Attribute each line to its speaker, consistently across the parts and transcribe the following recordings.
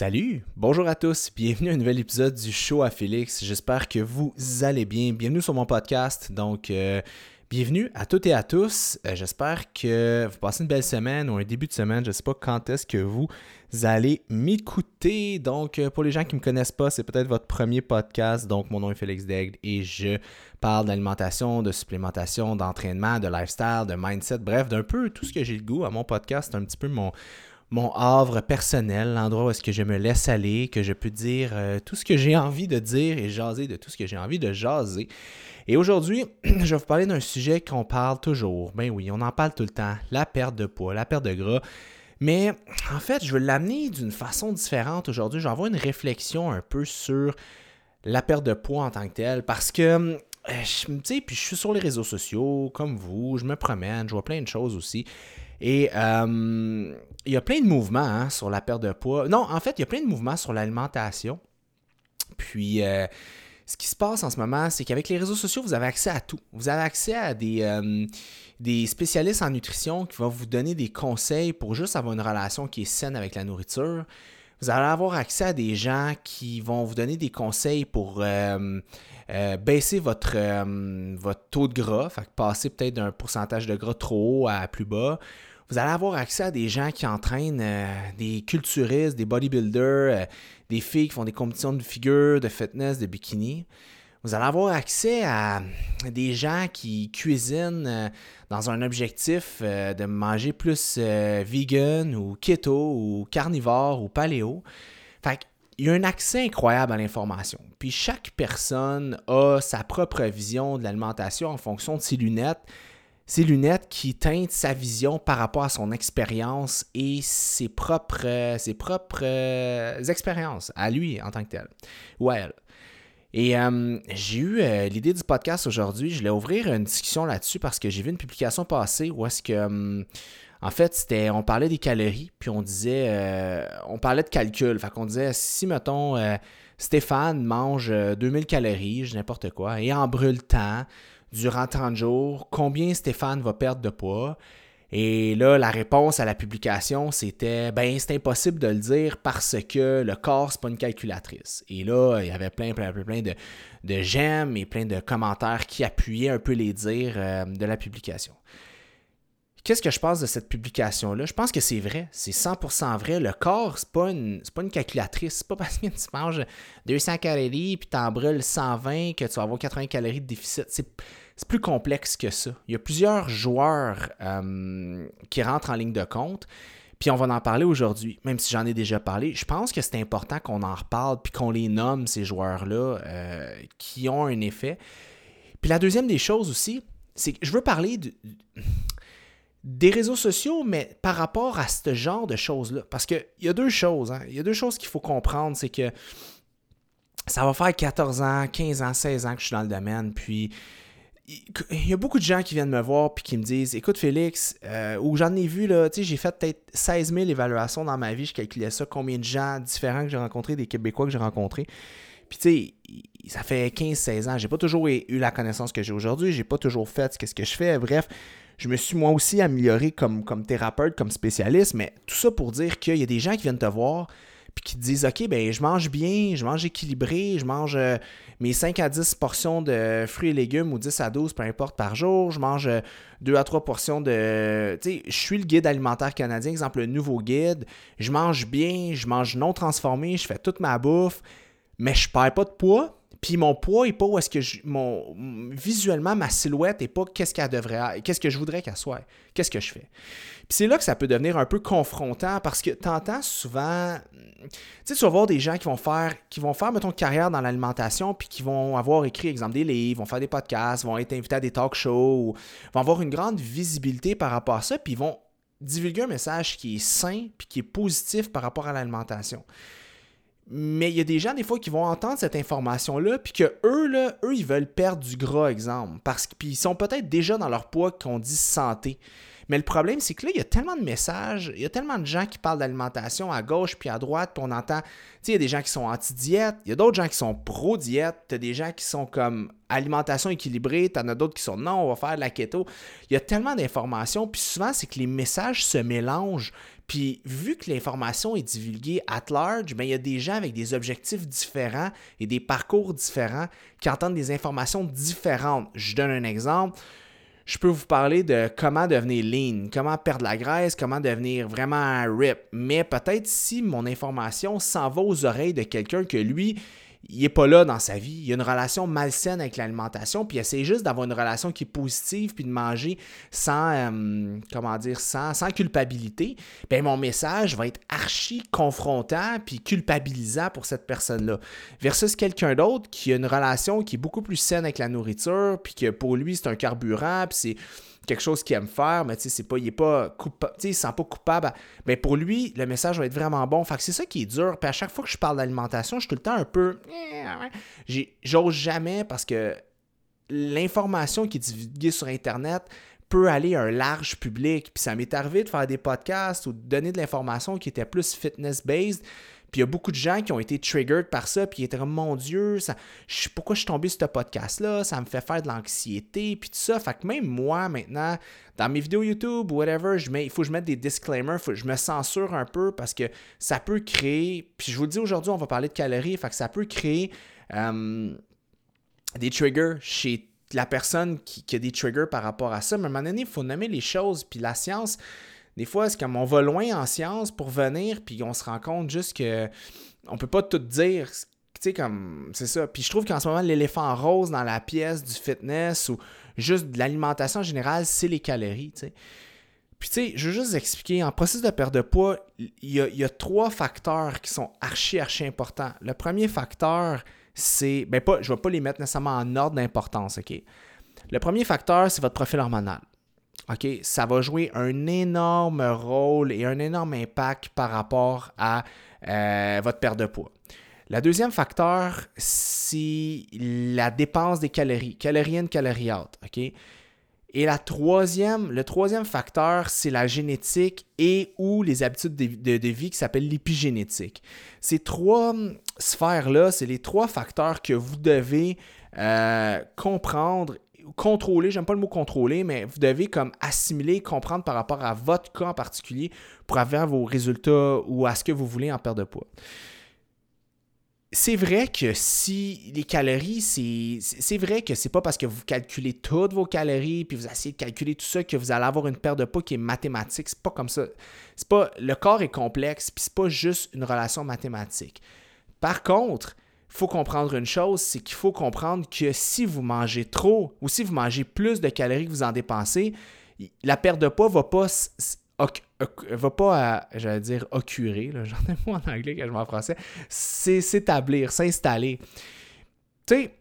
Speaker 1: Salut, bonjour à tous, bienvenue à un nouvel épisode du show à Félix. J'espère que vous allez bien. Bienvenue sur mon podcast. Donc, euh, bienvenue à toutes et à tous. Euh, j'espère que vous passez une belle semaine ou un début de semaine. Je ne sais pas quand est-ce que vous allez m'écouter. Donc, euh, pour les gens qui ne me connaissent pas, c'est peut-être votre premier podcast. Donc, mon nom est Félix Daigle et je parle d'alimentation, de supplémentation, d'entraînement, de lifestyle, de mindset, bref, d'un peu tout ce que j'ai le goût à mon podcast. C'est un petit peu mon mon havre personnel, l'endroit où est-ce que je me laisse aller, que je peux dire euh, tout ce que j'ai envie de dire et jaser de tout ce que j'ai envie de jaser. Et aujourd'hui, je vais vous parler d'un sujet qu'on parle toujours. Ben oui, on en parle tout le temps, la perte de poids, la perte de gras. Mais en fait, je veux l'amener d'une façon différente aujourd'hui. Je avoir une réflexion un peu sur la perte de poids en tant que telle parce que euh, sais, puis je suis sur les réseaux sociaux comme vous, je me promène, je vois plein de choses aussi. Et euh, il y a plein de mouvements hein, sur la perte de poids. Non, en fait, il y a plein de mouvements sur l'alimentation. Puis, euh, ce qui se passe en ce moment, c'est qu'avec les réseaux sociaux, vous avez accès à tout. Vous avez accès à des, euh, des spécialistes en nutrition qui vont vous donner des conseils pour juste avoir une relation qui est saine avec la nourriture. Vous allez avoir accès à des gens qui vont vous donner des conseils pour baisser votre, votre taux de gras, fait passer peut-être d'un pourcentage de gras trop haut à plus bas vous allez avoir accès à des gens qui entraînent euh, des culturistes, des bodybuilders, euh, des filles qui font des compétitions de figure, de fitness, de bikini. Vous allez avoir accès à des gens qui cuisinent euh, dans un objectif de manger plus vegan ou keto ou carnivore ou paléo. Fait il y a un accès incroyable à l'information. Puis chaque personne a sa propre vision de l'alimentation en fonction de ses lunettes ces lunettes qui teintent sa vision par rapport à son expérience et ses propres, ses propres euh, expériences à lui en tant que tel, ou à elle. Et euh, j'ai eu euh, l'idée du podcast aujourd'hui. Je voulais ouvrir une discussion là-dessus parce que j'ai vu une publication passer où est-ce que, en fait, c'était, on parlait des calories, puis on disait, on parlait de calcul. Fait qu'on disait, si, mettons, Stéphane mange 2000 calories, n'importe quoi, et en brûle tant, durant 30 jours, combien Stéphane va perdre de poids? Et là, la réponse à la publication, c'était ben c'est impossible de le dire parce que le corps, c'est pas une calculatrice. Et là, il y avait plein, plein, plein, plein de, de j'aime et plein de commentaires qui appuyaient un peu les dires euh, de la publication. Qu'est-ce que je pense de cette publication-là? Je pense que c'est vrai. C'est 100% vrai. Le corps, c'est pas une, pas une calculatrice. C'est pas parce que tu manges 200 calories puis en brûles 120 que tu vas avoir 80 calories de déficit. C'est, plus complexe que ça. Il y a plusieurs joueurs euh, qui rentrent en ligne de compte. Puis on va en parler aujourd'hui, même si j'en ai déjà parlé. Je pense que c'est important qu'on en reparle puis qu'on les nomme, ces joueurs-là, euh, qui ont un effet. Puis la deuxième des choses aussi, c'est que je veux parler de des réseaux sociaux, mais par rapport à ce genre de choses-là. Parce qu'il y a deux choses. Hein. Il y a deux choses qu'il faut comprendre. C'est que ça va faire 14 ans, 15 ans, 16 ans que je suis dans le domaine. Puis il y a beaucoup de gens qui viennent me voir puis qui me disent Écoute, Félix, euh, ou j'en ai vu, là, j'ai fait peut-être 16 000 évaluations dans ma vie. Je calculais ça, combien de gens différents que j'ai rencontrés, des Québécois que j'ai rencontrés. Puis, tu sais, ça fait 15-16 ans. J'ai pas toujours eu la connaissance que j'ai aujourd'hui. J'ai pas toujours fait ce que je fais. Bref, je me suis moi aussi amélioré comme, thérapeute, comme spécialiste, mais tout ça pour dire qu'il y a des gens qui viennent te voir puis qui te disent OK, ben je mange bien, je mange équilibré, je mange euh, mes 5 à 10 portions de fruits et légumes ou 10 à 12, peu importe, par jour. Je mange 2 euh, à 3 portions de. Tu sais, je suis le guide alimentaire canadien, exemple, le nouveau guide. Je mange bien, je mange non transformé, je fais toute ma bouffe, mais je perds pas de poids. Puis mon poids est pas où est-ce que je, mon visuellement ma silhouette est pas qu'est-ce qu'elle devrait qu'est-ce que je voudrais qu'elle soit. Qu'est-ce que je fais Puis c'est là que ça peut devenir un peu confrontant parce que t'entends souvent tu sais tu vas voir des gens qui vont faire qui vont faire mettons carrière dans l'alimentation puis qui vont avoir écrit exemple des livres, vont faire des podcasts, vont être invités à des talk shows, vont avoir une grande visibilité par rapport à ça puis ils vont divulguer un message qui est sain puis qui est positif par rapport à l'alimentation. Mais il y a des gens, des fois, qui vont entendre cette information-là, puis que eux, là, ils veulent perdre du gras, exemple. Parce qu'ils sont peut-être déjà dans leur poids qu'on dit santé. Mais le problème, c'est que là, il y a tellement de messages, il y a tellement de gens qui parlent d'alimentation à gauche puis à droite, puis on entend, tu sais, il y a des gens qui sont anti-diète, il y a d'autres gens qui sont pro-diète, tu as des gens qui sont comme alimentation équilibrée, tu en as d'autres qui sont non, on va faire de la keto. Il y a tellement d'informations, puis souvent, c'est que les messages se mélangent, Puis vu que l'information est divulguée at large, ben, il y a des gens avec des objectifs différents et des parcours différents qui entendent des informations différentes. Je donne un exemple. Je peux vous parler de comment devenir lean, comment perdre la graisse, comment devenir vraiment rip. Mais peut-être si mon information s'en va aux oreilles de quelqu'un que lui, il n'est pas là dans sa vie. Il a une relation malsaine avec l'alimentation, puis il essaie juste d'avoir une relation qui est positive, puis de manger sans, euh, comment dire, sans, culpabilité. Bien, mon message va être archi confrontant, puis culpabilisant pour cette personne-là. Versus quelqu'un d'autre qui a une relation qui est beaucoup plus saine avec la nourriture, puis que pour lui, c'est un carburant, puis c'est quelque chose qu'il aime faire, mais tu sais, c'est pas, il est pas coupable, il se sent pas coupable. Mais pour lui, le message va être vraiment bon. Fait que c'est ça qui est dur. Puis à chaque fois que je parle d'alimentation, je suis tout le temps un peu. J'ose jamais parce que l'information qui est divulguée sur Internet peut aller à un large public. Puis ça m'est arrivé de faire des podcasts ou de donner de l'information qui était plus fitness-based. Puis il y a beaucoup de gens qui ont été triggered par ça, puis ils étaient comme, mon Dieu, ça, je, pourquoi je suis tombé sur ce podcast-là, ça me fait faire de l'anxiété, puis tout ça. Fait que même moi, maintenant, dans mes vidéos YouTube, whatever, je mets, il faut que je mette des disclaimers, je me censure un peu parce que ça peut créer, puis je vous le dis aujourd'hui, on va parler de calories, fait que ça peut créer euh, des triggers chez la personne qui, qui, a des triggers par rapport à ça. Mais à un moment donné, il faut nommer les choses, puis la science, des fois, c'est comme on va loin en science pour venir, puis on se rend compte juste que on peut pas tout dire. Tu sais, comme, c'est ça. Puis je trouve qu'en ce moment, l'éléphant rose dans la pièce du fitness ou juste de l'alimentation en général, c'est les calories. Puis, tu sais, je veux juste expliquer, en processus de perte de poids, il y, a, trois facteurs qui sont archi, archi importants. Le premier facteur, c'est, ben pas, je ne vais pas les mettre nécessairement en ordre d'importance, OK? Le premier facteur, c'est votre profil hormonal. OK, ça va jouer un énorme rôle et un énorme impact par rapport à euh, votre perte de poids. Le deuxième facteur, c'est la dépense des calories, calories in, calories out. OK? Et la troisième, le troisième facteur, c'est la génétique et ou les habitudes de, vie qui s'appellent l'épigénétique. Ces trois hum, sphères-là, c'est les trois facteurs que vous devez euh, comprendre contrôler, j'aime pas le mot contrôler, mais vous devez comme assimiler, comprendre par rapport à votre cas en particulier pour avoir vos résultats ou à ce que vous voulez en perte de poids. C'est vrai que si les calories, c'est vrai que c'est pas parce que vous calculez toutes vos calories puis vous essayez de calculer tout ça que vous allez avoir une perte de poids qui est mathématique. C'est pas comme ça. C'est pas le corps est complexe puis c'est pas juste une relation mathématique. Par contre, faut comprendre une chose, c'est qu'il faut comprendre que si vous mangez trop ou si vous mangez plus de calories que vous en dépensez, la perte de poids va pas, va pas j'allais dire, occurer, j'en ai mot en anglais que je m'en français, c'est s'établir, s'installer. Tu sais,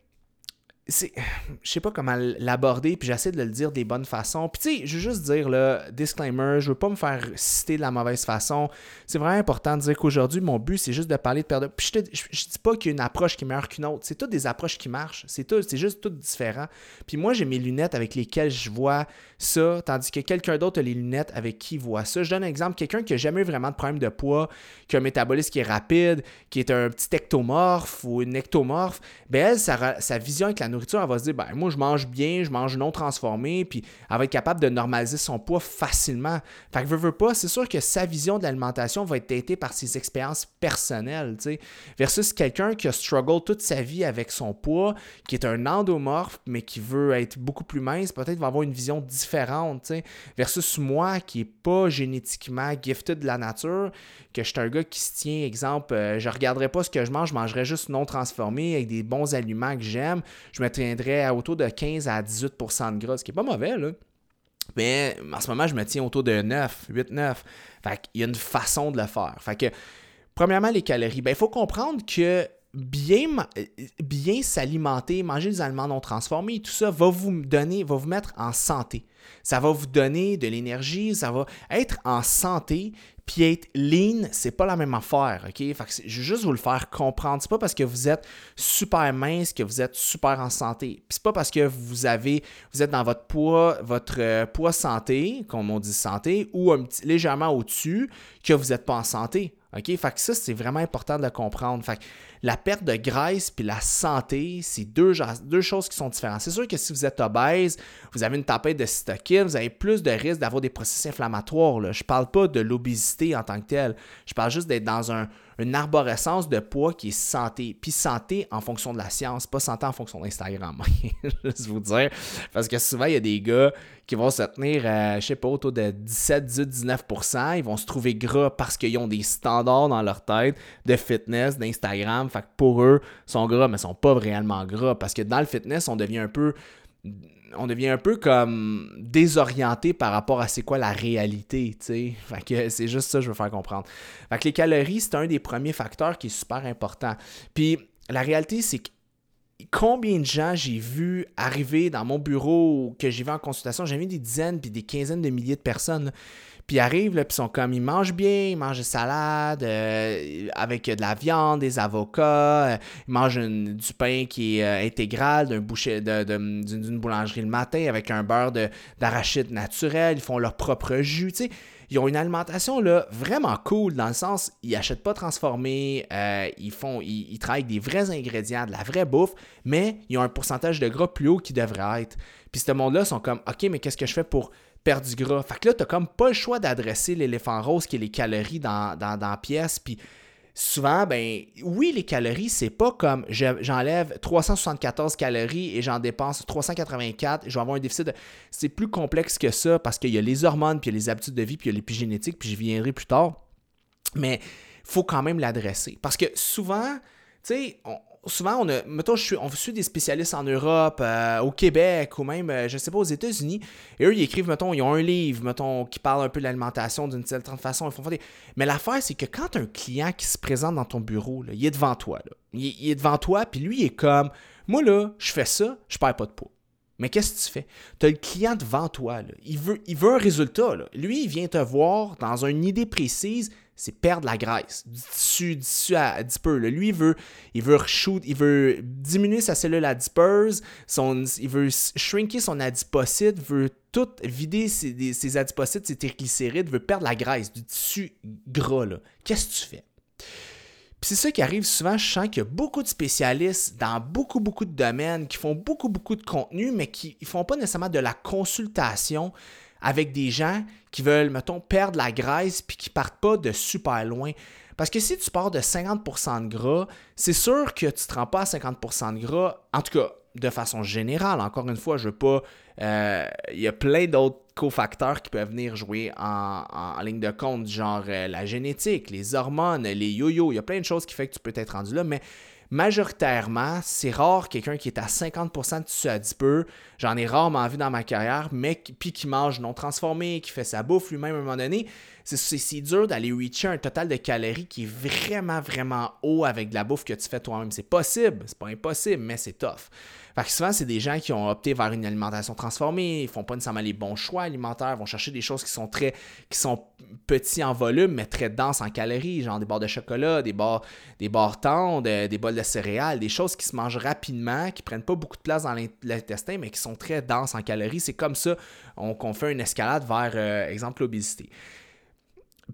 Speaker 1: c'est je sais pas comment l'aborder puis j'essaie de le dire des bonnes façons. Puis tu sais je veux juste dire là disclaimer je veux pas me faire citer de la mauvaise façon. C'est vraiment important de dire qu'aujourd'hui mon but c'est juste de parler de perte de puis je, je, dis pas qu'il y a une approche qui est meilleure qu'une autre. C'est toutes des approches qui marchent. C'est tout c'est juste tout différent. Puis moi j'ai mes lunettes avec lesquelles je vois ça tandis que quelqu'un d'autre a les lunettes avec qui il voit ça. Je donne un exemple. Quelqu'un qui a jamais eu vraiment de problème de poids qui a un métabolisme qui est rapide qui est un petit ectomorphe ou une ectomorphe ben elle sa, sa vision avec la nourriture elle va se dire ben, moi, je mange bien, je mange non transformé, puis elle va être capable de normaliser son poids facilement. Fait que veut, veut pas, c'est sûr que sa vision de l'alimentation va être teintée par ses expériences personnelles, tu sais, versus quelqu'un qui a struggle toute sa vie avec son poids, qui est un endomorphe, mais qui veut être beaucoup plus mince, peut-être va avoir une vision différente, tu sais, versus moi qui est pas génétiquement gifted de la nature, que je suis un gars qui se tient, exemple, euh, je regarderais pas ce que je mange, je mangerais juste non transformé avec des bons aliments que j'aime, m'atteindrais à autour de 15 à 18% de gras, ce qui est pas mauvais, là. Mais en ce moment, je me tiens autour de 9, 8, 9. Fait y a une façon de le faire. Fait que, premièrement, les calories. Ben, il faut comprendre que bien, bien s'alimenter, manger des aliments non transformés, tout ça va vous donner, va vous mettre en santé. Ça va vous donner de l'énergie, ça va être en santé, puis être lean, c'est pas la même affaire, OK? Je veux juste vous le faire comprendre. C'est pas parce que vous êtes super mince que vous êtes super en santé. Puis c'est pas parce que vous avez, vous êtes dans votre poids, votre euh, poids santé, comme on dit santé, ou légèrement au-dessus, que vous n'êtes pas en santé. OK? Fait que ça, c'est vraiment important de le comprendre. La perte de graisse puis la santé, c'est deux, choses qui sont différentes. C'est sûr que si vous êtes obèse, vous avez une tempête de cytokines, vous avez plus de risques d'avoir des processus inflammatoires. Je parle pas de l'obésité en tant que telle. Je parle juste d'être dans un, une arborescence de poids qui est santé. Puis santé en fonction de la science, pas santé en fonction d'Instagram. Juste vous dire. Parce que souvent, il y a des gars qui vont se tenir, je sais pas, autour de 17, 18, 19% Ils vont se trouver gras parce qu'ils ont des standards dans leur tête de fitness, d'Instagram. Fait que pour eux, sont gras, mais sont pas réellement gras. Parce que dans le fitness, on devient un peu on devient un peu comme désorienté par rapport à c'est quoi la réalité, tu. Fait que c'est juste ça que je veux faire comprendre. Fait que les calories, c'est un des premiers facteurs qui est super important. Puis la réalité, c'est que combien de gens j'ai vu arriver dans mon bureau que j'ai vu en consultation, j'ai vu des dizaines puis des quinzaines de milliers de personnes. Puis ils arrivent, là, ils sont comme, ils mangent bien, ils mangent des salades euh, avec de la viande, des avocats, euh, ils mangent du pain qui est euh, intégral d'un boucher, d'une boulangerie le matin avec un beurre d'arachide naturel, ils font leur propre jus, tu sais. Ils ont une alimentation là, vraiment cool dans le sens, ils n'achètent pas transformé, ils, font, ils, ils travaillent avec des vrais ingrédients, de la vraie bouffe, mais ils ont un pourcentage de gras plus haut qui devrait être. Puis ce monde-là sont comme, OK, mais qu'est-ce que je fais pour perdre du gras. Fait que là, tu comme pas le choix d'adresser l'éléphant rose qui est les calories dans, dans, la pièce. Puis souvent, ben oui, les calories, c'est pas comme j'enlève 374 calories et j'en dépense 384, je vais avoir un déficit. C'est plus complexe que ça parce qu'il y a les hormones, puis il y a les habitudes de vie, puis il y a l'épigénétique, puis j'y viendrai plus tard. Mais faut quand même l'adresser. Parce que souvent, tu sais, souvent, on a, mettons, je on suit des spécialistes en Europe, euh, au Québec ou même, euh, je sais pas, aux États-Unis. Et eux, ils écrivent, mettons, ils ont un livre, mettons, qui parle un peu de l'alimentation d'une certaine façon. Ils font Mais l'affaire, c'est que quand un client qui se présente dans ton bureau, il est devant toi. Il, est devant toi, puis lui, il est comme, moi, là, je fais ça, je perds pas de poids. Mais qu'est-ce que tu fais? Tu as le client devant toi. Il, veut, il veut un résultat. Lui, il vient te voir dans une idée précise c'est perdre la graisse du tissu, du tissu peu. Lui, il veut, il veut il veut diminuer sa cellule adipose, son, il veut shrinker son adipocyte, veut tout vider ses, ses adipocytes, ses triglycérides, veut perdre la graisse du tissu gras. Qu'est-ce que tu fais? Puis c'est ça qui arrive souvent, je sens qu'il y a beaucoup de spécialistes dans beaucoup, beaucoup de domaines qui font beaucoup, beaucoup de contenu, mais qui ne font pas nécessairement de la consultation avec des gens qui veulent, mettons, perdre la graisse puis qui partent pas de super loin. Parce que si tu pars de 50% de gras, c'est sûr que tu ne te rends pas à 50% de gras, en tout cas de façon générale. Encore une fois, je veux pas. Euh, il y a plein d'autres cofacteurs qui peuvent venir jouer en, ligne de compte, genre euh, la génétique, les hormones, les yo-yo. Il y a plein de choses qui font que tu peux être rendu là, mais majoritairement, c'est rare quelqu'un qui est à 50% de tissu adipeux. J'en ai rarement vu dans ma carrière, mais puis qui mange non transformé, qui fait sa bouffe lui-même à un moment donné. C'est dur d'aller reacher un total de calories qui est vraiment, vraiment haut avec de la bouffe que tu fais toi-même. C'est possible, c'est pas impossible, mais c'est tough. Fait que souvent, c'est des gens qui ont opté vers une alimentation transformée, ils font pas nécessairement les bons choix alimentaires, vont chercher des choses qui sont très qui sont petits en volume, mais très denses en calories, genre des barres de chocolat, des barres, des barres tendres, des bols de céréales, des choses qui se mangent rapidement, qui prennent pas beaucoup de place dans l'intestin, mais qui sont très denses en calories. C'est comme ça qu'on fait une escalade vers, euh, exemple, l'obésité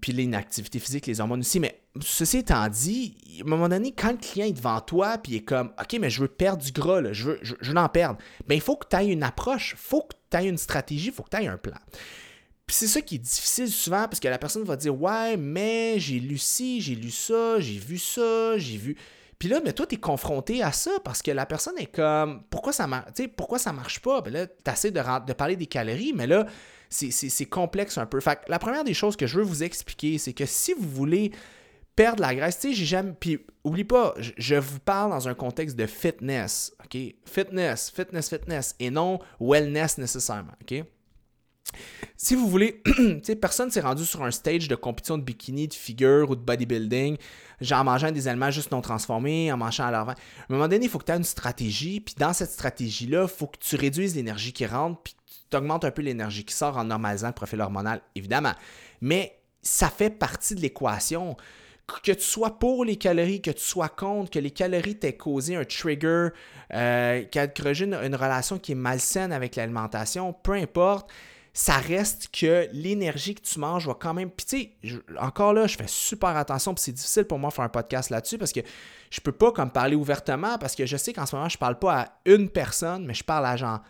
Speaker 1: puis l'inactivité physique, les hormones aussi. Mais ceci étant dit, à un moment donné, quand le client est devant toi, puis il est comme, OK, mais je veux perdre du gras, je veux, je, veux en perdre, bien, il faut que tu aies une approche, il faut que tu aies une stratégie, il faut que tu aies un plan. Puis c'est ça qui est difficile souvent, parce que la personne va dire, ouais, mais j'ai lu ci, j'ai lu ça, j'ai vu ça, j'ai vu. Puis là, mais toi, tu es confronté à ça parce que la personne est comme, pourquoi ça, marche, pourquoi ça marche pas? Ben là, tu essaies de, de parler des calories, mais là, c'est complexe un peu. Fait la première des choses que je veux vous expliquer, c'est que si vous voulez perdre la graisse, tu sais, j'ai. Puis, oublie pas, je, vous parle dans un contexte de fitness, OK? Fitness, fitness, fitness, et non wellness nécessairement, OK? Si vous voulez, tu sais, personne s'est rendu sur un stage de compétition de bikini, de figure ou de bodybuilding, genre en mangeant des aliments juste non transformés, en mangeant à l'avant. À un moment donné, il faut que tu aies une stratégie, puis dans cette stratégie-là, il faut que tu réduises l'énergie qui rentre, puis tu augmentes un peu l'énergie qui sort en normalisant le profil hormonal, évidemment. Mais ça fait partie de l'équation. Que tu sois pour les calories, que tu sois contre, que les calories t'aient causé un trigger, euh, qu'elles une, une relation qui est malsaine avec l'alimentation, peu importe, ça reste que l'énergie que tu manges va quand même. Puis tu sais, encore là, je fais super attention, puis c'est difficile pour moi de faire un podcast là-dessus parce que je peux pas comme parler ouvertement parce que je sais qu'en ce moment, je parle pas à une personne, mais je parle à genre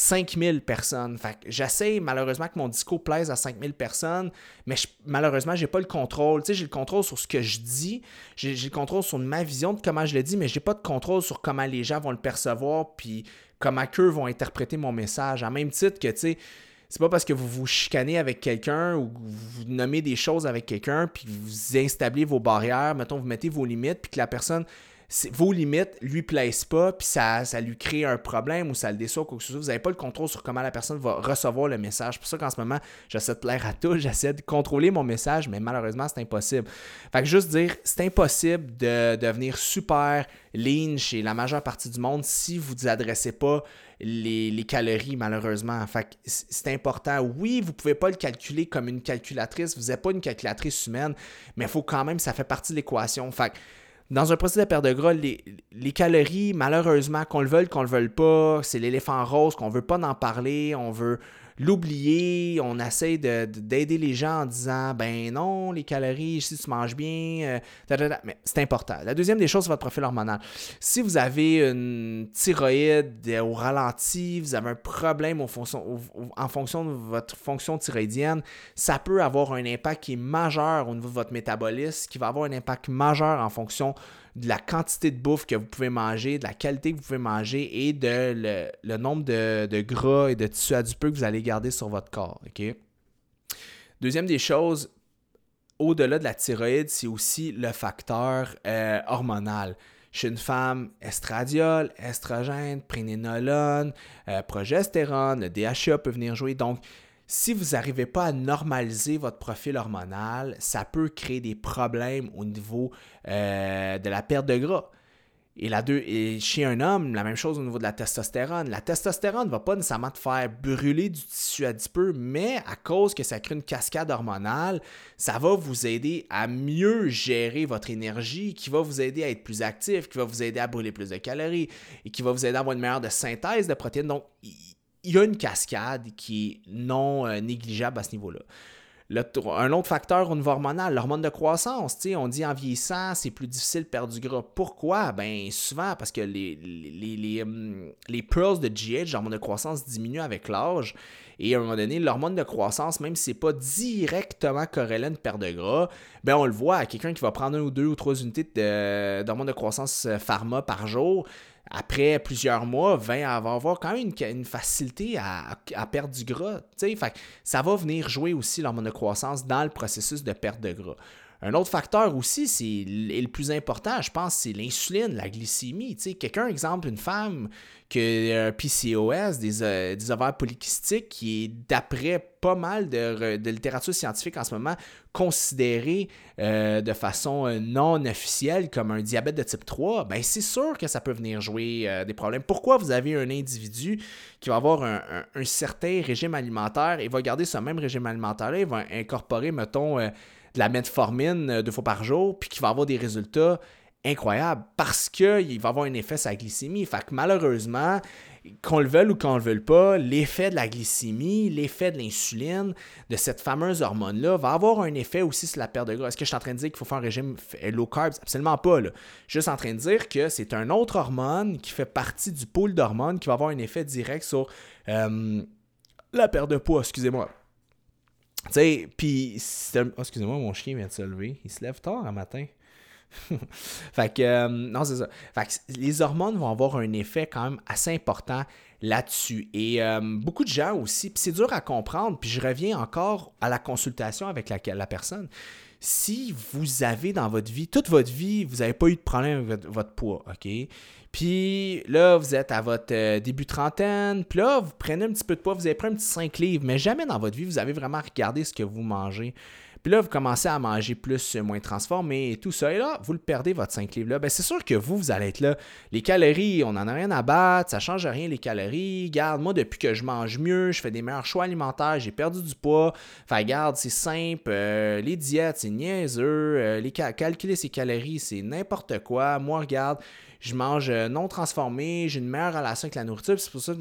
Speaker 1: 5000 personnes. Fait j'essaie malheureusement que mon discours plaise à 5000 personnes, mais je, malheureusement, j'ai pas le contrôle. Tu j'ai le contrôle sur ce que je dis, j'ai le contrôle sur ma vision de comment je le dis, mais j'ai pas de contrôle sur comment les gens vont le percevoir, puis comment eux vont interpréter mon message. À même titre que, tu sais, c'est pas parce que vous vous chicanez avec quelqu'un ou vous nommez des choses avec quelqu'un, puis vous installez vos barrières, mettons, vous mettez vos limites, puis que la personne, vos limites lui plaisent pas, puis ça, lui crée un problème ou ça le déçoit quoi que ce soit. Vous n'avez pas le contrôle sur comment la personne va recevoir le message. C'est pour ça qu'en ce moment, j'essaie de plaire à tous, j'essaie de contrôler mon message, mais malheureusement, c'est impossible. Fait que juste dire, c'est impossible de devenir super lean chez la majeure partie du monde si vous ne adressez pas les, calories, malheureusement. Fait c'est important. Oui, vous ne pouvez pas le calculer comme une calculatrice. Vous n'êtes pas une calculatrice humaine, mais il faut quand même, ça fait partie de l'équation. Fait dans un processus de perte de gras, les, calories, malheureusement, qu'on le veuille, qu'on le veuille pas, c'est l'éléphant rose, qu'on veut pas en parler, on veut l'oublier, on essaie d'aider les gens en disant ben non, les calories, si tu manges bien, euh, mais c'est important. La deuxième des choses, c'est votre profil hormonal. Si vous avez une thyroïde au ralenti, vous avez un problème en fonction de votre fonction thyroïdienne, ça peut avoir un impact qui est majeur au niveau de votre métabolisme, qui va avoir un impact majeur en fonction de la quantité de bouffe que vous pouvez manger, de la qualité que vous pouvez manger et de le, nombre de, gras et de tissus adipeux que vous allez garder sur votre corps. Deuxième des choses, au-delà de la thyroïde, c'est aussi le facteur euh, hormonal. Chez une femme, estradiol, estrogène, prénénolone, euh, progestérone, le DHA peut venir jouer. Donc, si vous n'arrivez pas à normaliser votre profil hormonal, ça peut créer des problèmes au niveau euh, de la perte de gras. Et, la chez un homme, la même chose au niveau de la testostérone. La testostérone ne va pas nécessairement te faire brûler du tissu adipeux, mais à cause que ça crée une cascade hormonale, ça va vous aider à mieux gérer votre énergie, qui va vous aider à être plus actif, qui va vous aider à brûler plus de calories et qui va vous aider à avoir une meilleure de synthèse de protéines. Donc, il y a une cascade qui est non euh, négligeable à ce niveau-là. un autre facteur au niveau hormonal, l'hormone de croissance. On dit en vieillissant, c'est plus difficile de perdre du gras. Pourquoi? Ben souvent parce que les, les, hum, pearls de GH, l'hormone de croissance, diminuent avec l'âge. Et à un moment donné, l'hormone de croissance, même si ce n'est pas directement corrélé à une perte de gras, ben on le voit à quelqu'un qui va prendre un ou deux ou trois unités d'hormone de, de croissance euh, pharma par jour après plusieurs mois, va avoir quand même une, facilité à, perdre du gras. Fait, ça va venir jouer aussi l'hormone de croissance dans le processus de perte de gras. Un autre facteur aussi, c'est le plus important, je pense, c'est l'insuline, la glycémie. Quelqu'un, exemple, une femme qui a un PCOS, des, euh, des ovaires polykystiques, qui est, d'après pas mal de, littérature scientifique en ce moment, considéré euh, de façon euh, non officielle comme un diabète de type 3, ben c'est sûr que ça peut venir jouer des problèmes. Pourquoi vous avez un individu qui va avoir un, un certain régime alimentaire et va garder ce même régime alimentaire-là, il va incorporer, mettons, la metformine euh, deux fois par jour, puis qui va avoir des résultats incroyables parce qu'il va avoir un effet sur la glycémie. Fait que malheureusement, qu'on le veuille ou qu'on le veuille pas, l'effet de la glycémie, l'effet de l'insuline, de cette fameuse hormone-là, va avoir un effet aussi sur la perte de gras. Est-ce que je suis en train de dire qu'il faut faire un régime low carb? Absolument pas. Là. Je suis juste en train de dire que c'est un autre hormone qui fait partie du pool d'hormones qui va avoir un effet direct sur euh, la perte de poids, excusez-moi. Tu sais, puis, oh, excusez-moi, mon chien vient de se lever. Il se lève tard un matin. fait que, euh, non, c'est ça. Fait que les hormones vont avoir un effet quand même assez important là-dessus. Et euh, beaucoup de gens aussi, puis c'est dur à comprendre, puis je reviens encore à la consultation avec la, la personne. Si vous avez dans votre vie, toute votre vie, vous n'avez pas eu de problème avec votre, poids, OK? Puis là, vous êtes à votre euh, début trentaine. Puis là, vous prenez un petit peu de poids, vous avez pris un petit 5 livres, mais jamais dans votre vie, vous avez vraiment regardé ce que vous mangez. Là, vous commencez à manger plus, euh, moins transformé et tout ça. Et là, vous le perdez, votre 5 livres-là. Ben, c'est sûr que vous, vous allez être là. Les calories, on n'en a rien à battre. Ça change rien, les calories. Garde, moi, depuis que je mange mieux, je fais des meilleurs choix alimentaires, j'ai perdu du poids. Fait garde, c'est simple. Euh, les diètes, c'est niaiseux. les calculer ses calories, c'est n'importe quoi. Moi, regarde, je mange euh, non transformé, j'ai une meilleure relation avec la nourriture. C'est pour ça que.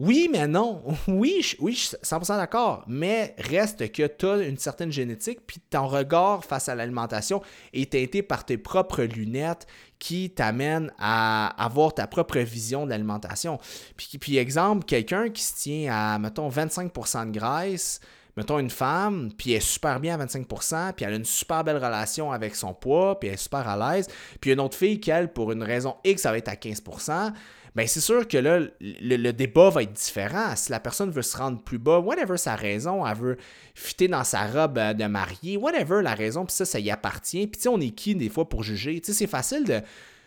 Speaker 1: Oui, mais non. Oui, oui, je suis 100% d'accord. Mais reste que tu as une certaine génétique, puis ton regard face à l'alimentation est teinté par tes propres lunettes qui t'amènent à avoir ta propre vision de l'alimentation. Puis, exemple, quelqu'un qui se tient à, mettons, 25% de graisse, mettons une femme, puis elle est super bien à 25%, puis elle a une super belle relation avec son poids, puis elle est super à l'aise, puis une autre fille qui, elle, pour une raison X, ça va être à 15%, ben c'est sûr que là, le, débat va être différent. Si la personne veut se rendre plus bas, whatever sa raison, elle veut fitter dans sa robe euh, de mariée, whatever la raison, puis ça, ça y appartient. Puis tu sais, on est qui des fois pour juger? Tu sais, c'est facile de...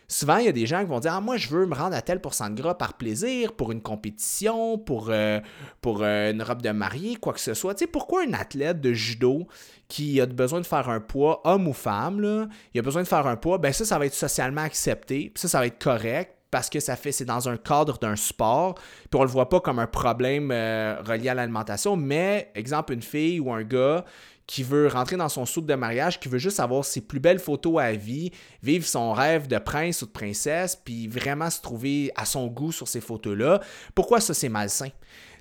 Speaker 1: Souvent, il y a des gens qui vont dire Ah, moi, je veux me rendre à tel pourcent de gras par plaisir, pour une compétition, pour, euh, pour euh, une robe de mariée, quoi que ce soit. Tu sais, pourquoi un athlète de judo qui a besoin de faire un poids, homme ou femme, là, il a besoin de faire un poids, ben ça, ça va être socialement accepté, puis ça, ça va être correct parce que ça fait c'est dans un cadre d'un sport, puis on le voit pas comme un problème euh, relié à l'alimentation, mais exemple une fille ou un gars qui veut rentrer dans son soupe de mariage, qui veut juste avoir ses plus belles photos à vie, vivre son rêve de prince ou de princesse, puis vraiment se trouver à son goût sur ces photos-là. Pourquoi ça, c'est malsain?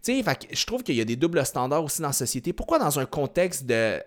Speaker 1: Tu sais, je trouve qu'il y a des doubles standards aussi dans la société. Pourquoi dans un contexte de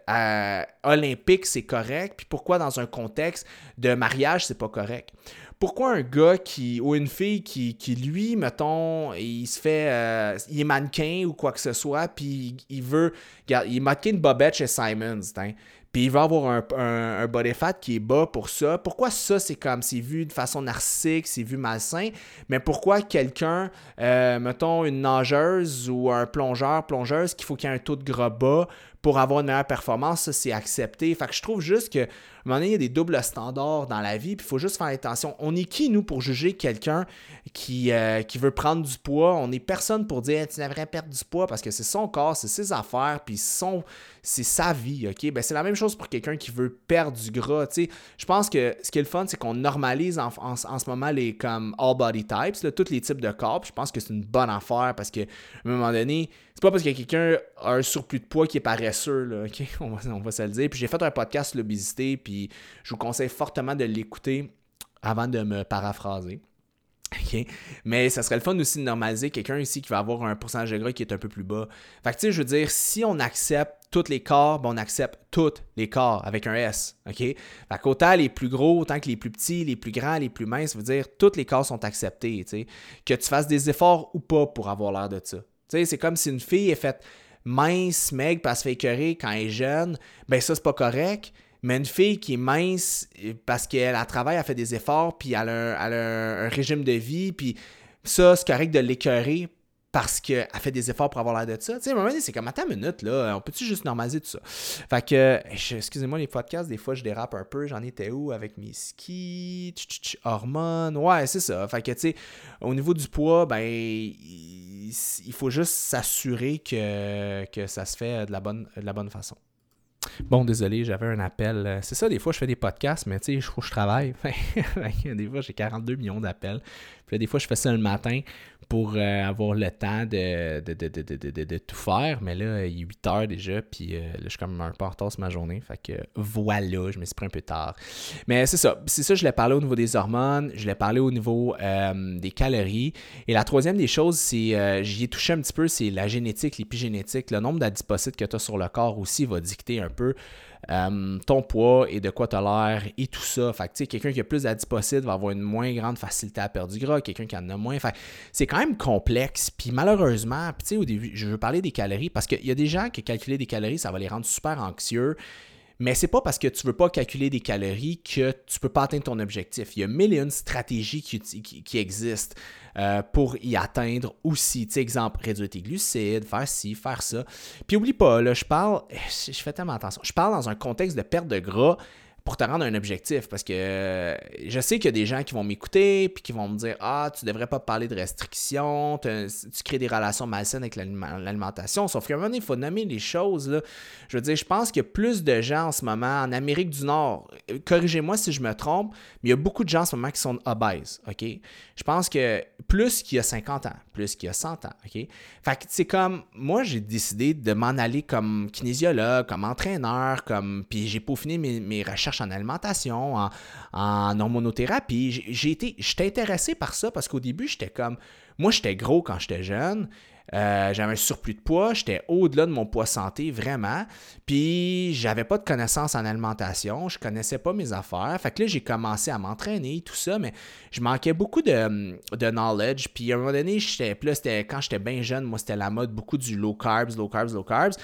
Speaker 1: olympique, c'est correct, puis pourquoi dans un contexte de mariage, c'est pas correct? pourquoi un gars qui ou une fille qui, qui lui, mettons, il se fait. Euh, il est mannequin ou quoi que ce soit, puis il veut. Il est mannequin de Bobette chez Simons, hein, puis il va avoir un, un, body fat qui est bas pour ça. Pourquoi ça, c'est comme, c'est vu de façon narcissique, c'est vu malsain, mais pourquoi quelqu'un, euh, mettons, une nageuse ou un plongeur, plongeuse, qu'il faut qu'il y ait un taux de gras bas pour avoir une meilleure performance, ça, c'est accepté. Fait que je trouve juste que un moment donné, il y a des doubles standards dans la vie, puis il faut juste faire attention. On est qui, nous, pour juger quelqu'un qui, euh, qui veut prendre du poids? On n'est personne pour dire tu devrais perdre du poids parce que c'est son corps, c'est ses affaires, puis son, c'est sa vie, OK? Ben, c'est la même chose pour quelqu'un qui veut perdre du gras, tu sais. Je pense que ce qui est le fun, c'est qu'on normalise en, en, ce moment les comme all body types, tous les types de corps. je pense que c'est une bonne affaire parce que à un moment donné, c'est pas parce que quelqu'un un surplus de poids qui est paresseux, là, OK? On va, on va se le dire. Puis j'ai fait un podcast sur l'obésité, puis je vous conseille fortement de l'écouter avant de me paraphraser. Mais ça serait le fun aussi de normaliser quelqu'un ici qui va avoir un pourcentage de gras qui est un peu plus bas. Fait que tu sais, je veux dire, si on accepte tous les corps, ben on accepte tous les corps avec un S. OK? Fait qu'autant les plus gros, autant que les plus petits, les plus grands, les plus minces, ça veut dire tous les corps sont acceptés. sais? Que tu fasses des efforts ou pas pour avoir l'air de ça. C'est comme si une fille est faite mince, maigre, parce qu'elle se fait écœurer quand elle est jeune, ben ça, c'est pas correct. Mais une fille qui est mince parce qu'elle travaille, elle fait des efforts, puis elle a un, régime de vie, puis ça, c'est correct de l'écœurer parce qu'elle fait des efforts pour avoir l'air de ça. Tu sais, à c'est comme, attends une minute, là, on peut-tu juste normaliser tout ça? Fait que, excusez-moi les podcasts, des fois, je dérape un peu. J'en étais où avec mes skis, hormones? Ouais, c'est ça. Fait que, tu sais, au niveau du poids, ben, il, faut juste s'assurer que, que ça se fait de la bonne, de la bonne façon. Bon, désolé, j'avais un appel. C'est ça, des fois, je fais des podcasts, mais tu sais, je, je travaille. des fois, j'ai 42 millions d'appels. Des fois, je fais ça le matin pour euh, avoir le temps de, de, tout faire. Mais là, il est 8 heures déjà, puis euh, là, je suis comme un peu en retard sur ma journée. Fait que voilà, je me suis pris un peu tard. Mais c'est ça. C'est ça, je l'ai parlé au niveau des hormones, je l'ai parlé au niveau des calories. Et la troisième des choses, c'est, j'y ai touché un petit peu, c'est la génétique, l'épigénétique. Le nombre d'adipocytes que tu as sur le corps aussi va dicter un peu euh, ton poids et de quoi tu as l'air et tout ça. Fait que, quelqu'un qui a plus d'adipocytes va avoir une moins grande facilité à perdre du gras, quelqu'un qui en a moins. Fait c'est quand même complexe. Puis malheureusement, puis au début, je veux parler des calories parce qu'il y a des gens qui calculer des calories, ça va les rendre super anxieux. Mais c'est pas parce que tu veux pas calculer des calories que tu peux pas atteindre ton objectif. Il y a mille et une stratégies qui, existent euh, pour y atteindre aussi. Tu sais, exemple, réduire tes glucides, faire ci, faire ça. Puis oublie pas, là, je parle, je fais tellement attention, je parle dans un contexte de perte de gras pour te rendre un objectif. Parce que euh, je sais qu'il y a des gens qui vont m'écouter puis qui vont me dire Ah, tu devrais pas parler de restrictions, tu crées des relations malsaines avec l'alimentation. Sauf qu'à un moment donné, il faut nommer les choses. Là. Je veux dire, je pense qu'il y a plus de gens en ce moment en Amérique du Nord. Corrigez-moi si je me trompe, mais il y a beaucoup de gens en ce moment qui sont obèses. OK? Je pense que plus qu'il y a 50 ans, plus qu'il y a 100 ans. OK? Fait que c'est comme, moi, j'ai décidé de m'en aller comme kinésiologue, comme entraîneur, comme. Puis j'ai peaufiné mes, mes recherches en alimentation, en, hormonothérapie. J'étais intéressé par ça parce qu'au début, j'étais comme, moi, j'étais gros quand j'étais jeune. Euh, j'avais un surplus de poids, j'étais au-delà de mon poids santé, vraiment. Puis, j'avais pas de connaissances en alimentation, je connaissais pas mes affaires. Fait que là, j'ai commencé à m'entraîner, tout ça, mais je manquais beaucoup de, de knowledge. Puis, à un moment donné, j'étais, plus c'était, quand j'étais bien jeune, moi, c'était la mode beaucoup du low carbs, low carbs, low carbs.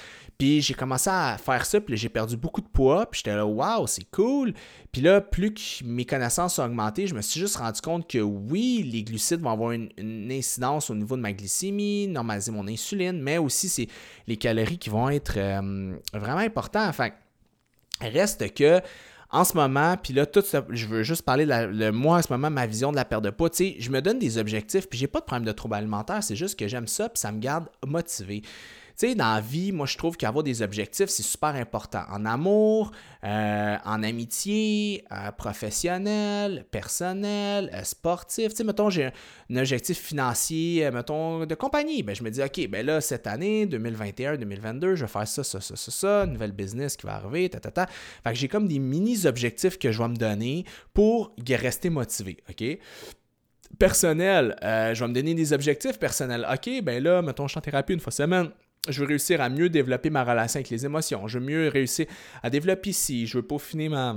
Speaker 1: Puis j'ai commencé à faire ça, puis j'ai perdu beaucoup de poids, puis j'étais là, waouh, c'est cool. Puis là, plus que mes connaissances ont augmenté, je me suis juste rendu compte que oui, les glucides vont avoir une, incidence au niveau de ma glycémie, mon insuline, mais aussi c'est les calories qui vont être euh, vraiment importantes. Enfin, reste que en ce moment, puis là, tout ça, je veux juste parler de, moi en ce moment, ma vision de la perte de poids. Tu sais, je me donne des objectifs, puis j'ai pas de problème de trouble alimentaire, c'est juste que j'aime ça, puis ça me garde motivé. Sais, dans la vie, moi, je trouve qu'avoir des objectifs, c'est super important. En amour, euh, en amitié, euh, professionnel, personnel, euh, sportif. Tu sais, mettons, j'ai un, objectif financier, mettons, de compagnie. Ben, je me dis, OK, ben là, cette année, 2021, 2022, je vais faire ça, ça, ça, ça, ça, nouvelle business qui va arriver, ta, ta, ta. Fait que j'ai comme des mini-objectifs que je vais me donner pour rester motivé, OK? personnel, je vais me donner des objectifs personnels. OK, ben là, mettons, je suis en thérapie une fois semaine je veux réussir à mieux développer ma relation avec les émotions. Je veux mieux réussir à développer ici. Je veux peaufiner ma,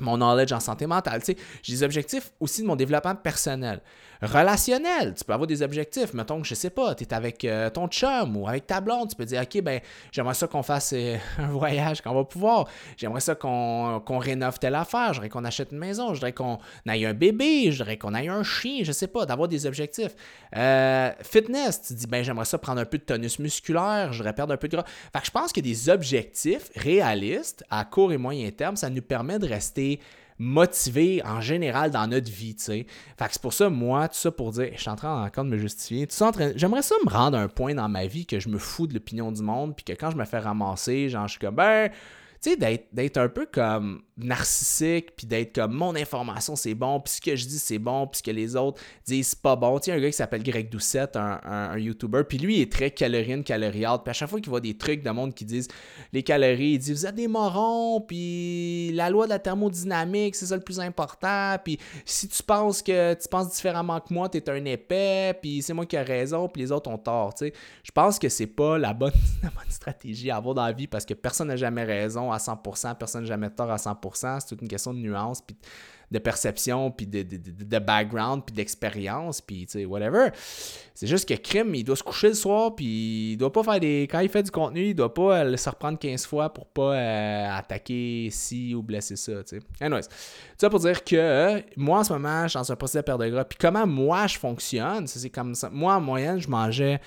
Speaker 1: mon knowledge en santé mentale. Tu sais, j'ai des objectifs aussi de mon développement personnel relationnel. Tu peux avoir des objectifs. Mettons que, je sais pas, tu es avec euh, ton chum ou avec ta blonde. Tu peux dire, OK, ben, j'aimerais ça qu'on fasse euh, un voyage qu'on va pouvoir. J'aimerais ça qu'on rénove telle affaire. J'aimerais qu'on achète une maison. Je voudrais qu'on aille un bébé. Je voudrais qu'on aille un chien. Je sais pas, d'avoir des objectifs. Euh, fitness, tu dis, ben, j'aimerais ça prendre un peu de tonus musculaire. Je voudrais perdre un peu de gras. Fait que je pense que des objectifs réalistes à court et moyen terme, ça nous permet de rester motivé en général dans notre vie, tu sais. Fait que c'est pour ça, moi, tout ça pour dire, je suis en train encore de me justifier. J'aimerais ça me rendre un point dans ma vie que je me fous de l'opinion du monde, puis que quand je me fais ramasser, genre, je suis comme, ben, tu sais, d'être un peu comme narcissique, puis d'être comme mon information c'est bon, puis ce que je dis c'est bon, puis ce que les autres disent c'est pas bon. Tu sais, un gars qui s'appelle Greg Doucette, un, un, YouTuber, puis lui il est très calorine, caloriade, puis à chaque fois qu'il voit des trucs de monde qui disent les calories, il dit vous êtes des morons, puis la loi de la thermodynamique, c'est ça le plus important, puis si tu penses que tu penses différemment que moi, t'es un épais, puis c'est moi qui ai raison, puis les autres ont tort, tu sais. Je pense que c'est pas la bonne, la bonne stratégie à avoir dans la vie parce que personne n'a jamais raison à 100%, personne n'a jamais tort à 100% c'est toute une question de nuance, puis de perception, puis de, background, puis d'expérience, puis tu sais, whatever. C'est juste que Crime, il doit se coucher le soir, puis il doit pas faire des. Quand il fait du contenu, il doit pas euh, se reprendre 15 fois pour pas euh, attaquer ci ou blesser ça, tu sais. Anyways, ça pour dire que euh, moi, en ce moment, je suis dans un processus de perte de gras, puis comment moi je fonctionne, c'est comme ça. Moi, en moyenne, je mangeais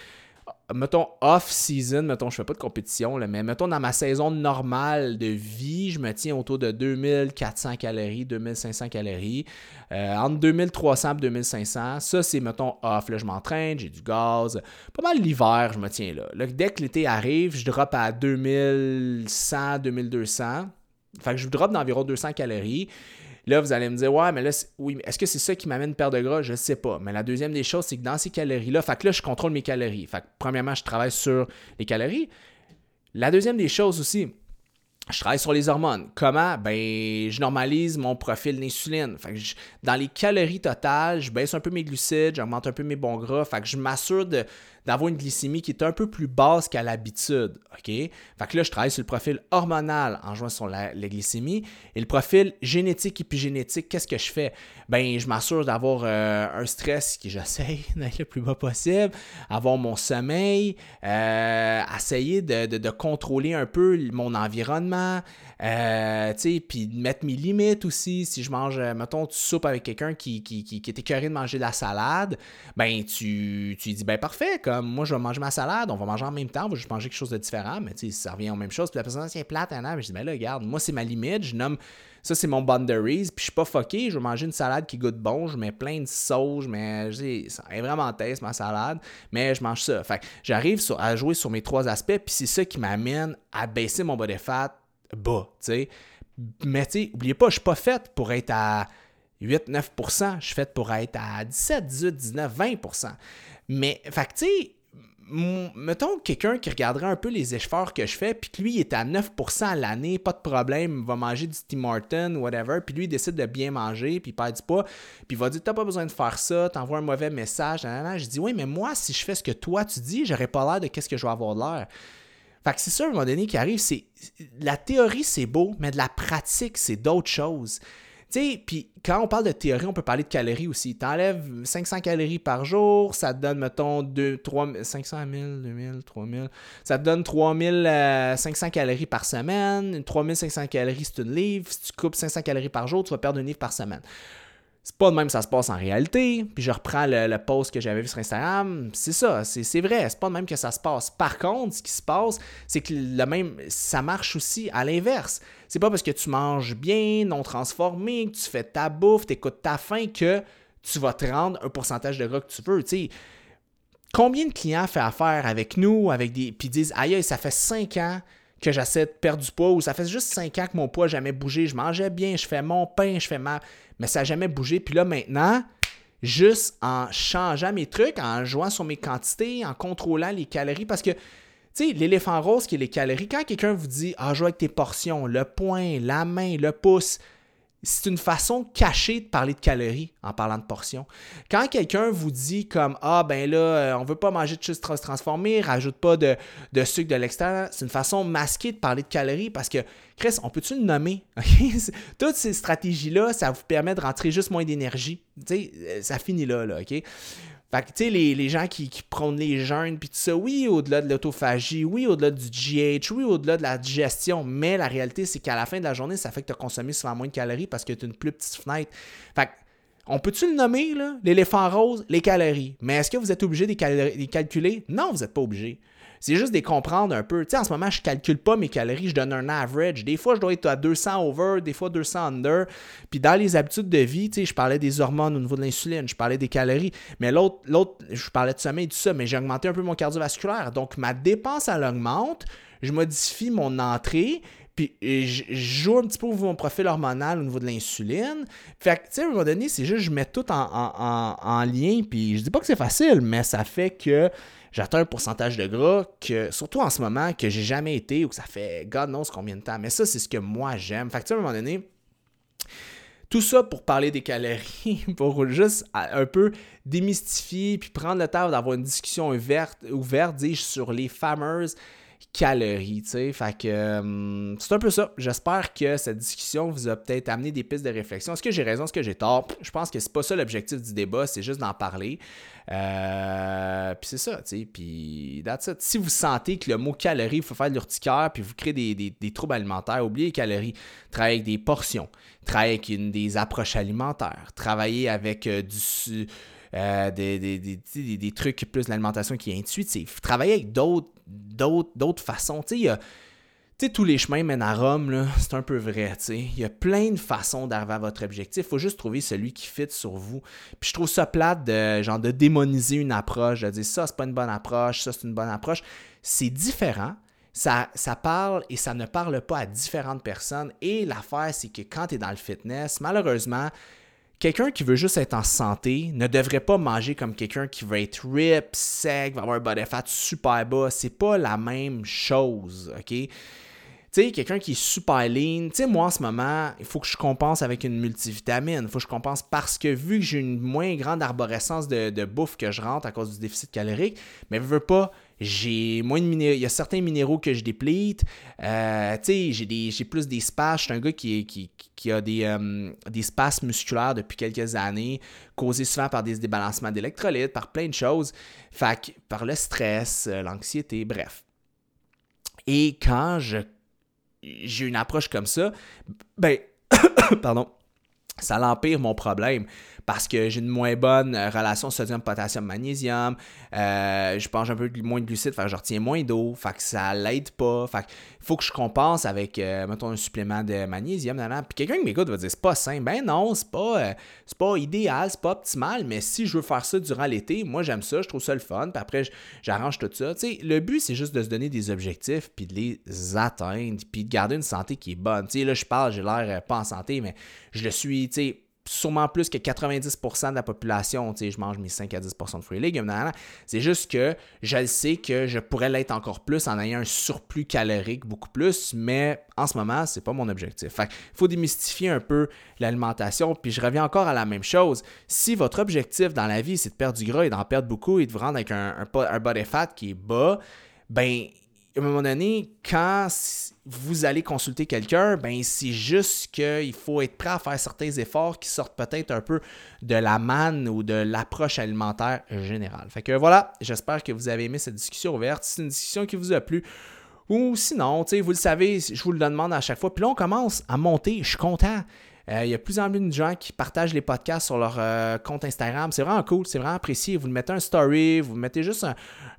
Speaker 1: mettons off-season, mettons, je fais pas de compétition, là, mais mettons dans ma saison normale de vie, je me tiens autour de 2400 calories, 2500 calories, euh, entre 2300 et 2500. Ça, c'est, mettons, off. Là, je m'entraîne, j'ai du gaz. Pas mal l'hiver, je me tiens là. là dès que l'été arrive, je drop à 2100, 2200. Fait que je drop d'environ 200 calories. Là, vous allez me dire, ouais, mais là, oui, est-ce que c'est ça qui m'amène perte de gras? Je ne sais pas. Mais la deuxième des choses, c'est que dans ces calories-là, fait que là, je contrôle mes calories. Fait que, premièrement, je travaille sur les calories. La deuxième des choses aussi, je travaille sur les hormones. Comment? Ben, je normalise mon profil d'insuline. Dans les calories totales, je baisse un peu mes glucides, j'augmente un peu mes bons gras. Fait que je m'assure d'avoir une glycémie qui est un peu plus basse qu'à l'habitude. OK? Fait que là, je travaille sur le profil hormonal en jouant sur la, glycémie. Et le profil génétique, épigénétique, qu'est-ce que je fais? Ben, je m'assure d'avoir euh, un stress qui j'essaye d'être le plus bas possible, avoir mon sommeil, euh, essayer de, contrôler un peu mon environnement, euh, puis mettre mes limites aussi. Si je mange, mettons, tu soupes avec quelqu'un qui, qui, qui, qui est écœuré de manger de la salade, ben, tu, tu dis, ben, parfait, comme moi, je vais manger ma salade, on va manger en même temps, on va juste manger quelque chose de différent, mais tu sais, ça revient aux mêmes choses. Puis la personne, c'est plate, hein, mais je dis, ben là, regarde, moi, c'est ma limite, je nomme. Ça, c'est mon boundaries. Puis je suis pas fucké. Je vais manger une salade qui goûte bon. Je mets plein de sauce. Mets. Ça est vraiment taste, ma salade. Mais je mange ça. Fait j'arrive à jouer sur mes trois aspects. Puis c'est ça qui m'amène à baisser mon body fat bas. sais. Mais tu sais, oubliez pas, je suis pas faite pour être à 8-9%. Je suis faite pour être à 17, 18, 19, 20%. Mais, fait tu sais, mettons quelqu'un qui regarderait un peu les efforts que je fais, puis que lui, il est à 9% à l'année, pas de problème, va manger du Tim Martin, whatever, puis lui, il décide de bien manger, puis il perd du poids, puis il va dire, t'as pas besoin de faire ça, t'envoies un mauvais message, Je dis, oui, mais moi, si je fais ce que toi, tu dis, j'aurais pas l'air de qu'est-ce que je vais avoir l'air. Fait que c'est ça, à un moment donné, qui arrive, c'est... La théorie, c'est beau, mais de la pratique, c'est d'autres choses. Tu sais, puis quand on parle de théorie, on peut parler de calories aussi. Tu enlèves 500 calories par jour, ça te donne, mettons, 2, 3, 500 000, 2000, 3000. Ça te donne 3500 euh, calories par semaine. 3500 calories, c'est une livre. Si tu coupes 500 calories par jour, tu vas perdre une livre par semaine. C'est pas de même que ça se passe en réalité. Puis je reprends le, post que j'avais vu sur Instagram. C'est ça, c'est vrai. C'est pas de même que ça se passe. Par contre, ce qui se passe, c'est que le même, ça marche aussi à l'inverse. C'est pas parce que tu manges bien, non transformé, que tu fais ta bouffe, écoutes ta faim que tu vas te rendre un pourcentage de gras que tu veux. combien de clients font affaire avec nous, avec des. Puis disent Aïe, ça fait 5 ans que j'essaie de perdre du poids ou ça fait juste 5 ans que mon poids n'a jamais bougé. Je mangeais bien, je fais mon pain, je fais ma mais ça n'a jamais bougé. Puis là, maintenant, juste en changeant mes trucs, en jouant sur mes quantités, en contrôlant les calories, parce que, tu sais, l'éléphant rose qui est les calories, quand quelqu'un vous dit, ah, joue avec tes portions, le poing, la main, le pouce, c'est une façon cachée de parler de calories en parlant de portions. Quand quelqu'un vous dit comme Ah ben là, euh, on veut pas manger de choses transformées, rajoute pas de, sucre de l'extérieur, c'est une façon masquée de parler de calories parce que Chris, on peut-tu le nommer? Toutes ces stratégies-là, ça vous permet de rentrer juste moins d'énergie. Euh, ça finit là, là, OK? Fait que, tu sais, les, gens qui, qui prônent les jeûnes, puis tout ça, oui, au-delà de l'autophagie, oui, au-delà du GH, oui, au-delà de la digestion, mais la réalité, c'est qu'à la fin de la journée, ça fait que tu as consommé souvent moins de calories parce que tu as une plus petite fenêtre. Fait que, on peut-tu le nommer, là, l'éléphant rose, les calories? Mais est-ce que vous êtes obligé de les calculer? Non, vous n'êtes pas obligé. C'est juste de comprendre un peu. Tu sais, en ce moment, je calcule pas mes calories, je donne un average. Des fois, je dois être à 200 over, des fois 200 under. Puis dans les habitudes de vie, tu je parlais des hormones au niveau de l'insuline, je parlais des calories. Mais l'autre, l'autre, je parlais de sommeil et tout ça, mais j'ai augmenté un peu mon cardiovasculaire. Donc, ma dépense, elle augmente. Je modifie mon entrée. Puis je joue un petit peu au mon profil hormonal au niveau de l'insuline. Fait que, tu sais, à un moment donné, c'est juste, je mets tout en lien. Puis je dis pas que c'est facile, mais ça fait que j'atteins un pourcentage de gras que, surtout en ce moment, que j'ai jamais été ou que ça fait God knows combien de temps. Mais ça, c'est ce que moi j'aime. Fait que, à un moment donné, tout ça pour parler des calories, pour juste un peu démystifier puis prendre le temps d'avoir une discussion ouverte, ouverte dis-je, sur les fameuses calories, tu sais. Fait que euh, c'est un peu ça. J'espère que cette discussion vous a peut-être amené des pistes de réflexion. Est-ce que j'ai raison, est-ce que j'ai tort? Je pense que c'est pas ça l'objectif du débat, c'est juste d'en parler. Euh, puis c'est ça, tu sais. Puis that's. Si vous sentez que le mot calorie, il faut faire de l'urticaire, puis vous créez des, troubles alimentaires, oubliez les calories. Travaillez avec des portions. Travaillez avec des approches alimentaires. Travaillez avec euh, du... des, des, des, trucs plus l'alimentation qui est intuitive. Travaillez avec d'autres d'autres façons. Tu sais, tous les chemins mènent à Rome, c'est un peu vrai. Il y a plein de façons d'arriver à votre objectif. Il faut juste trouver celui qui fit sur vous. Puis je trouve ça plate de, genre, de démoniser une approche, de dire ça, c'est pas une bonne approche, ça, c'est une bonne approche. C'est différent. Ça, ça, parle et ça ne parle pas à différentes personnes. Et l'affaire, c'est que quand tu es dans le fitness, malheureusement, quelqu'un qui veut juste être en santé ne devrait pas manger comme quelqu'un qui veut être rip, sec, va avoir un body fat super bas. C'est pas la même chose, OK? Tu sais, quelqu'un qui est super lean, tu sais, moi en ce moment, il faut que je compense avec une multivitamine. Il faut que je compense parce que vu que j'ai une moins grande arborescence de, de, bouffe que je rentre à cause du déficit calorique, mais je veux pas j'ai moins de minéraux. Il y a certains minéraux que je déplite. Euh, tu sais, j'ai, plus des. Je suis un gars qui, qui, a des, euh, des musculaires depuis quelques années, causés souvent par des débalancements d'électrolytes, par plein de choses. Fait par le stress, euh, l'anxiété, bref. Et quand je, j'ai une approche comme ça, ben, pardon, ça l'empire mon problème parce que j'ai une moins bonne euh, relation sodium, potassium, magnésium. Euh, je mange un peu moins de glucides, fait je retiens moins d'eau, fait que ça l'aide pas. Fait il faut que je compense avec, euh, mettons, un supplément de magnésium. Puis quelqu'un qui m'écoute va dire c'est pas sain. Ben non, c'est pas, pas idéal, c'est pas optimal, mais si je veux faire ça durant l'été, moi j'aime ça, je trouve ça le fun. Puis après, j'arrange tout ça. le but, c'est juste de se donner des objectifs, puis de les atteindre, puis de garder une santé qui est bonne. là, je parle, j'ai l'air pas en santé, mais je le suis, tu sais sûrement plus que 90% de la population, tu sais, je mange mes 5 à 10% de fruits et légumes. C'est juste que je sais que je pourrais l'être encore plus en ayant un surplus calorique beaucoup plus, mais en ce moment, c'est pas mon objectif. Fait il faut démystifier un peu l'alimentation, puis je reviens encore à la même chose. Si votre objectif dans la vie, c'est de perdre du gras et d'en perdre beaucoup et de vous rendre avec un, un, un body fat qui est bas, ben à un moment donné, quand vous allez consulter quelqu'un, ben c'est juste qu'il faut être prêt à faire certains efforts qui sortent peut-être un peu de la manne ou de l'approche alimentaire générale. Fait que voilà, j'espère que vous avez aimé cette discussion ouverte. C'est une discussion qui vous a plu. Ou sinon, vous le savez, je vous le demande à chaque fois. Puis là, on commence à monter. Je suis content. Euh, il y a plus en plus de gens qui partagent les podcasts sur leur euh, compte Instagram. C'est vraiment cool, c'est vraiment apprécié. Vous mettez un story, vous mettez juste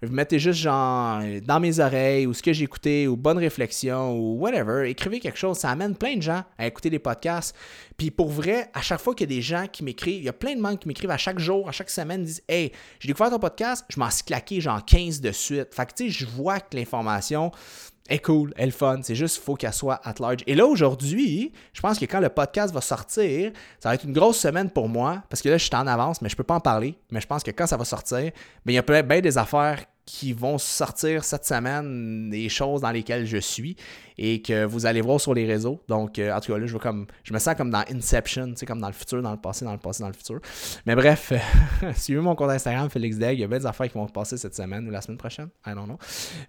Speaker 1: vous mettez juste genre dans mes oreilles ou ce que j'ai écouté ou bonne réflexion ou whatever. Écrivez quelque chose. Ça amène plein de gens à écouter les podcasts. Puis pour vrai, à chaque fois qu'il y a des gens qui m'écrivent, il y a plein de gens qui m'écrivent à chaque jour, à chaque semaine, disent Hey, j'ai découvert ton podcast, je m'en suis claqué genre 15 de suite. Fait que tu sais, je vois que l'information est cool, elle est fun. C'est juste faut qu'elle soit at large. Et là, aujourd'hui, je pense que quand le podcast va sortir, ça va être une grosse semaine pour moi, parce que là, je suis en avance, mais je ne peux pas en parler. Mais je pense que quand ça va sortir, ben, il y a plein bien des affaires qui vont sortir cette semaine des choses dans lesquelles je suis et que vous allez voir sur les réseaux. Donc, euh, en tout cas, là, je, comme, je me sens comme dans Inception, tu sais, comme dans le futur, dans le passé, dans le passé, dans le futur. Mais bref, suivez mon compte Instagram, Félix. Il y a bien des affaires qui vont se passer cette semaine ou la semaine prochaine. I don't know.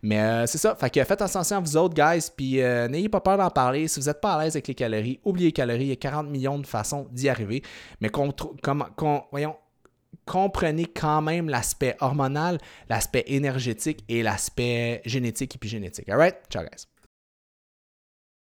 Speaker 1: Mais euh, c'est ça. Fait que faites attention à vous autres, guys. Puis euh, n'ayez pas peur d'en parler. Si vous n'êtes pas à l'aise avec les calories, oubliez les calories. Il y a 40 millions de façons d'y arriver. Mais qu'on, comme, voyons, comprenez quand même l'aspect hormonal, l'aspect énergétique et l'aspect génétique et puis génétique. Alright? Ciao, guys.